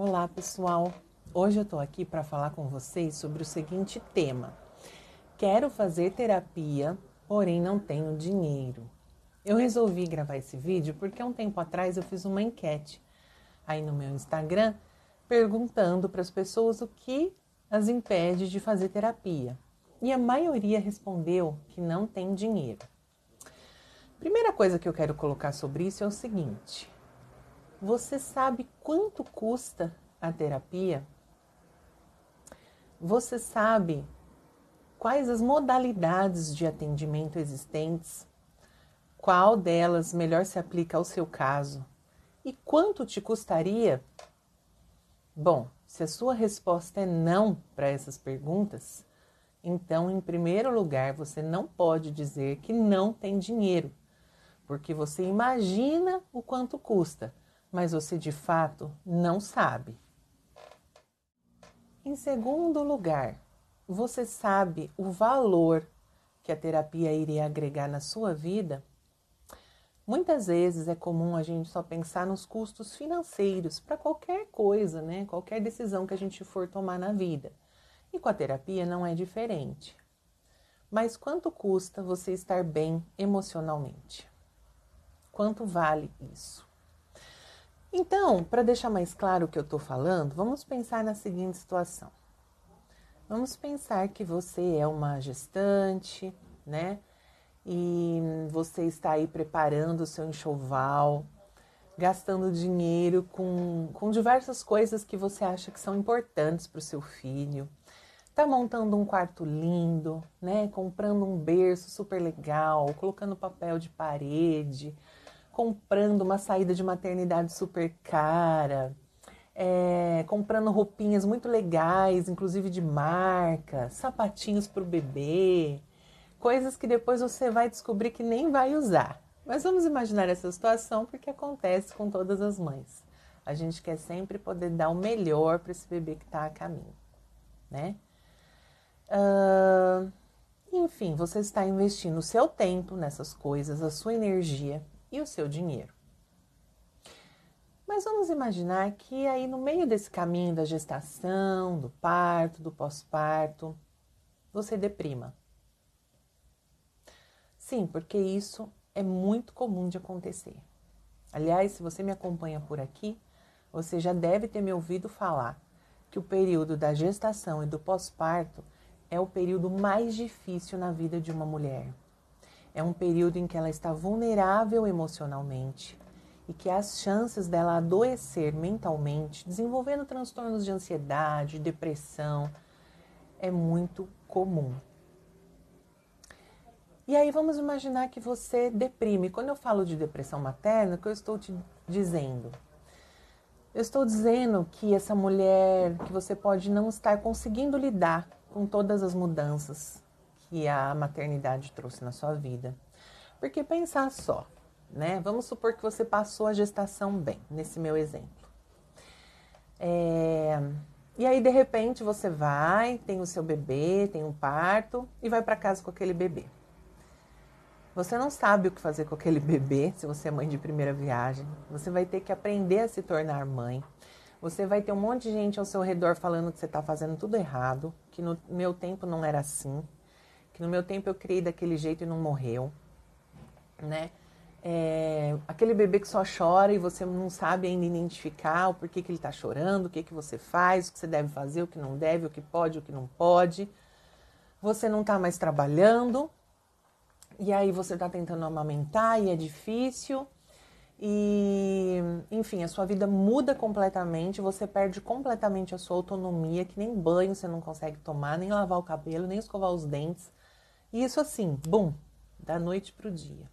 Olá, pessoal. Hoje eu tô aqui para falar com vocês sobre o seguinte tema: Quero fazer terapia, porém não tenho dinheiro. Eu resolvi gravar esse vídeo porque um tempo atrás eu fiz uma enquete aí no meu Instagram perguntando para as pessoas o que as impede de fazer terapia. E a maioria respondeu que não tem dinheiro. Primeira coisa que eu quero colocar sobre isso é o seguinte: você sabe quanto custa a terapia? Você sabe quais as modalidades de atendimento existentes? Qual delas melhor se aplica ao seu caso? E quanto te custaria? Bom, se a sua resposta é não para essas perguntas, então, em primeiro lugar, você não pode dizer que não tem dinheiro, porque você imagina o quanto custa, mas você de fato não sabe. Em segundo lugar, você sabe o valor que a terapia iria agregar na sua vida? Muitas vezes é comum a gente só pensar nos custos financeiros para qualquer coisa, né? Qualquer decisão que a gente for tomar na vida. E com a terapia não é diferente. Mas quanto custa você estar bem emocionalmente? Quanto vale isso? Então, para deixar mais claro o que eu estou falando, vamos pensar na seguinte situação. Vamos pensar que você é uma gestante, né? E você está aí preparando o seu enxoval, gastando dinheiro com, com diversas coisas que você acha que são importantes para o seu filho. Tá montando um quarto lindo, né? Comprando um berço super legal, colocando papel de parede, comprando uma saída de maternidade super cara, é, comprando roupinhas muito legais, inclusive de marca, sapatinhos para o bebê, coisas que depois você vai descobrir que nem vai usar. Mas vamos imaginar essa situação porque acontece com todas as mães. A gente quer sempre poder dar o melhor para esse bebê que está a caminho, né? Uh, enfim, você está investindo o seu tempo nessas coisas, a sua energia e o seu dinheiro. Mas vamos imaginar que aí no meio desse caminho da gestação, do parto, do pós-parto, você deprima. Sim, porque isso é muito comum de acontecer. Aliás, se você me acompanha por aqui, você já deve ter me ouvido falar que o período da gestação e do pós-parto é o período mais difícil na vida de uma mulher. É um período em que ela está vulnerável emocionalmente e que as chances dela adoecer mentalmente, desenvolvendo transtornos de ansiedade, depressão, é muito comum. E aí vamos imaginar que você deprime. Quando eu falo de depressão materna, o que eu estou te dizendo? Eu estou dizendo que essa mulher, que você pode não estar conseguindo lidar com todas as mudanças que a maternidade trouxe na sua vida. Porque pensar só, né? Vamos supor que você passou a gestação bem, nesse meu exemplo. É... E aí, de repente, você vai, tem o seu bebê, tem um parto e vai para casa com aquele bebê. Você não sabe o que fazer com aquele bebê se você é mãe de primeira viagem. Você vai ter que aprender a se tornar mãe. Você vai ter um monte de gente ao seu redor falando que você está fazendo tudo errado, que no meu tempo não era assim, que no meu tempo eu criei daquele jeito e não morreu, né? É, aquele bebê que só chora e você não sabe ainda identificar o porquê que ele está chorando, o que, que você faz, o que você deve fazer, o que não deve, o que pode, o que não pode. Você não está mais trabalhando e aí você está tentando amamentar e é difícil. E, enfim, a sua vida muda completamente, você perde completamente a sua autonomia, que nem banho você não consegue tomar, nem lavar o cabelo, nem escovar os dentes. E isso assim, bum, da noite para o dia.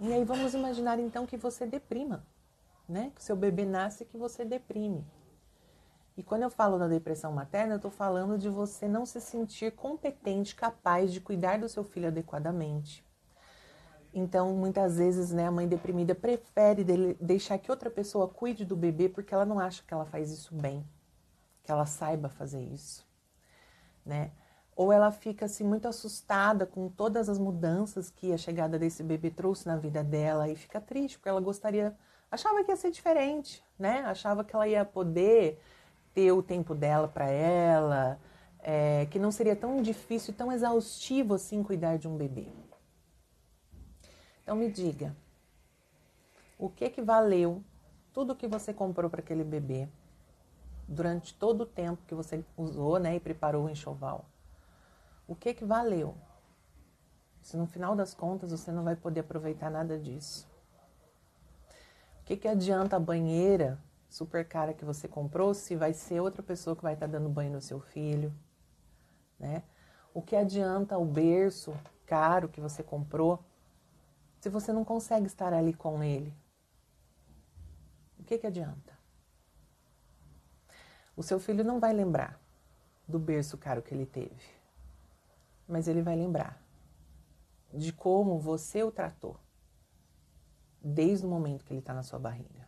E aí vamos imaginar então que você deprima, né? Que seu bebê nasce e que você deprime. E quando eu falo da depressão materna, eu estou falando de você não se sentir competente, capaz de cuidar do seu filho adequadamente. Então, muitas vezes, né, a mãe deprimida prefere deixar que outra pessoa cuide do bebê porque ela não acha que ela faz isso bem, que ela saiba fazer isso, né? Ou ela fica assim muito assustada com todas as mudanças que a chegada desse bebê trouxe na vida dela e fica triste porque ela gostaria achava que ia ser diferente, né? Achava que ela ia poder ter o tempo dela para ela, é, que não seria tão difícil, tão exaustivo assim cuidar de um bebê. Então me diga, o que que valeu tudo que você comprou para aquele bebê durante todo o tempo que você usou, né, e preparou o enxoval? O que que valeu? Se no final das contas você não vai poder aproveitar nada disso. O que que adianta a banheira super cara que você comprou se vai ser outra pessoa que vai estar dando banho no seu filho, né? O que adianta o berço caro que você comprou se você não consegue estar ali com ele? O que que adianta? O seu filho não vai lembrar do berço caro que ele teve, mas ele vai lembrar de como você o tratou desde o momento que ele está na sua barriga.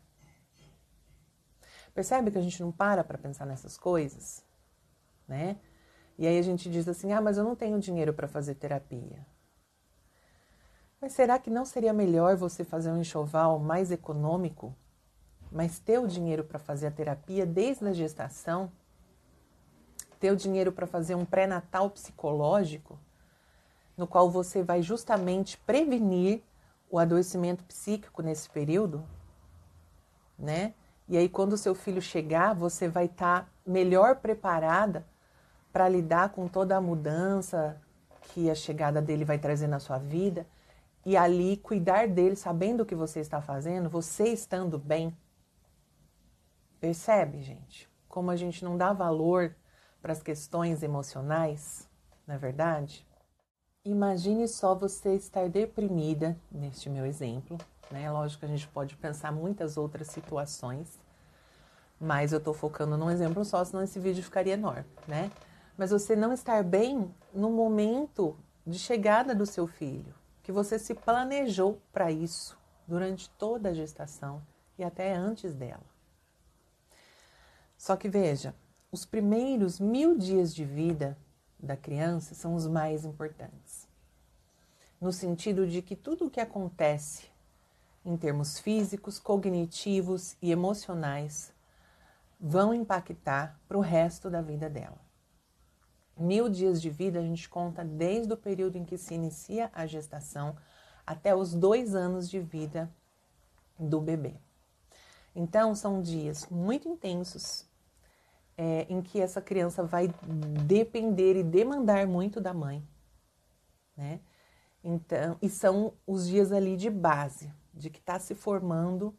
Percebe que a gente não para para pensar nessas coisas, né? E aí a gente diz assim: "Ah, mas eu não tenho dinheiro para fazer terapia". Mas será que não seria melhor você fazer um enxoval mais econômico, mas ter o dinheiro para fazer a terapia desde a gestação? Ter o dinheiro para fazer um pré-natal psicológico, no qual você vai justamente prevenir o adoecimento psíquico nesse período, né? E aí, quando o seu filho chegar, você vai estar tá melhor preparada para lidar com toda a mudança que a chegada dele vai trazer na sua vida e ali cuidar dele, sabendo o que você está fazendo, você estando bem. Percebe, gente? Como a gente não dá valor para as questões emocionais, não é verdade? Imagine só você estar deprimida, neste meu exemplo, né? Lógico que a gente pode pensar muitas outras situações, mas eu estou focando num exemplo só, senão esse vídeo ficaria enorme, né? Mas você não estar bem no momento de chegada do seu filho, que você se planejou para isso durante toda a gestação e até antes dela. Só que veja, os primeiros mil dias de vida da criança são os mais importantes. No sentido de que tudo o que acontece em termos físicos, cognitivos e emocionais, vão impactar para o resto da vida dela. Mil dias de vida a gente conta desde o período em que se inicia a gestação até os dois anos de vida do bebê. Então, são dias muito intensos é, em que essa criança vai depender e demandar muito da mãe, né? Então, e são os dias ali de base, de que está se formando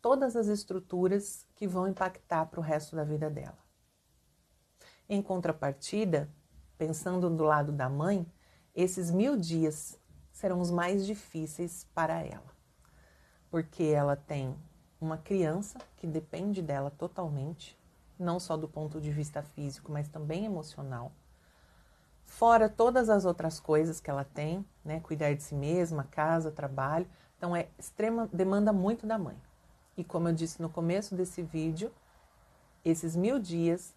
todas as estruturas que vão impactar para o resto da vida dela. Em contrapartida, pensando do lado da mãe, esses mil dias serão os mais difíceis para ela, porque ela tem uma criança que depende dela totalmente, não só do ponto de vista físico, mas também emocional. Fora todas as outras coisas que ela tem, né? Cuidar de si mesma, casa, trabalho. Então é extrema, demanda muito da mãe. E como eu disse no começo desse vídeo, esses mil dias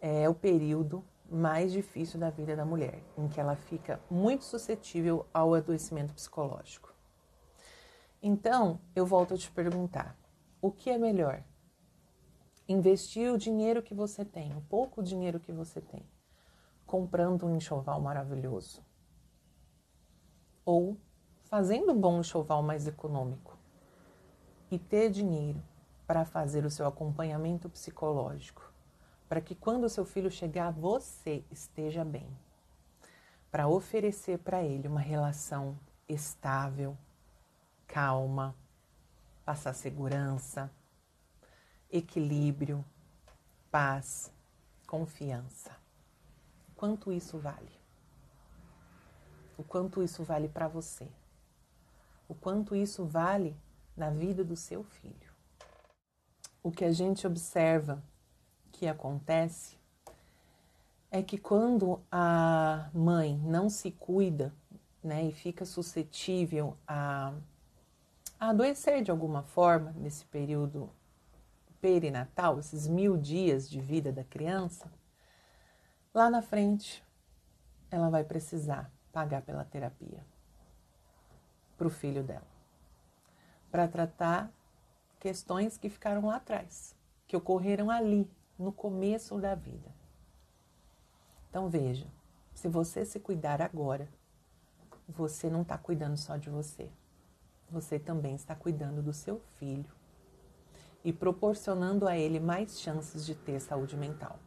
é o período mais difícil da vida da mulher, em que ela fica muito suscetível ao adoecimento psicológico. Então, eu volto a te perguntar: o que é melhor? Investir o dinheiro que você tem, o pouco dinheiro que você tem, comprando um enxoval maravilhoso? Ou fazendo um bom enxoval mais econômico. E ter dinheiro para fazer o seu acompanhamento psicológico, para que quando o seu filho chegar, você esteja bem, para oferecer para ele uma relação estável, calma, passar segurança, equilíbrio, paz, confiança. Quanto isso vale? O quanto isso vale para você? o quanto isso vale na vida do seu filho. O que a gente observa que acontece é que quando a mãe não se cuida né, e fica suscetível a, a adoecer de alguma forma nesse período perinatal, esses mil dias de vida da criança, lá na frente ela vai precisar pagar pela terapia para o filho dela, para tratar questões que ficaram lá atrás, que ocorreram ali, no começo da vida. Então veja, se você se cuidar agora, você não está cuidando só de você. Você também está cuidando do seu filho e proporcionando a ele mais chances de ter saúde mental.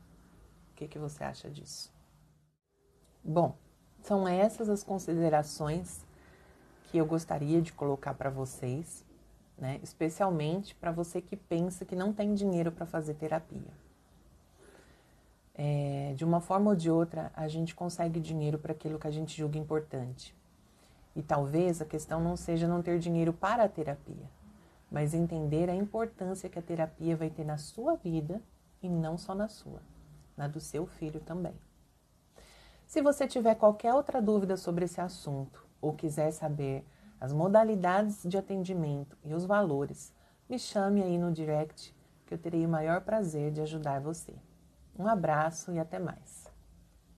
O que, que você acha disso? Bom, são essas as considerações que eu gostaria de colocar para vocês, né? especialmente para você que pensa que não tem dinheiro para fazer terapia. É, de uma forma ou de outra, a gente consegue dinheiro para aquilo que a gente julga importante. E talvez a questão não seja não ter dinheiro para a terapia, mas entender a importância que a terapia vai ter na sua vida e não só na sua, na do seu filho também. Se você tiver qualquer outra dúvida sobre esse assunto ou quiser saber as modalidades de atendimento e os valores, me chame aí no direct que eu terei o maior prazer de ajudar você. Um abraço e até mais.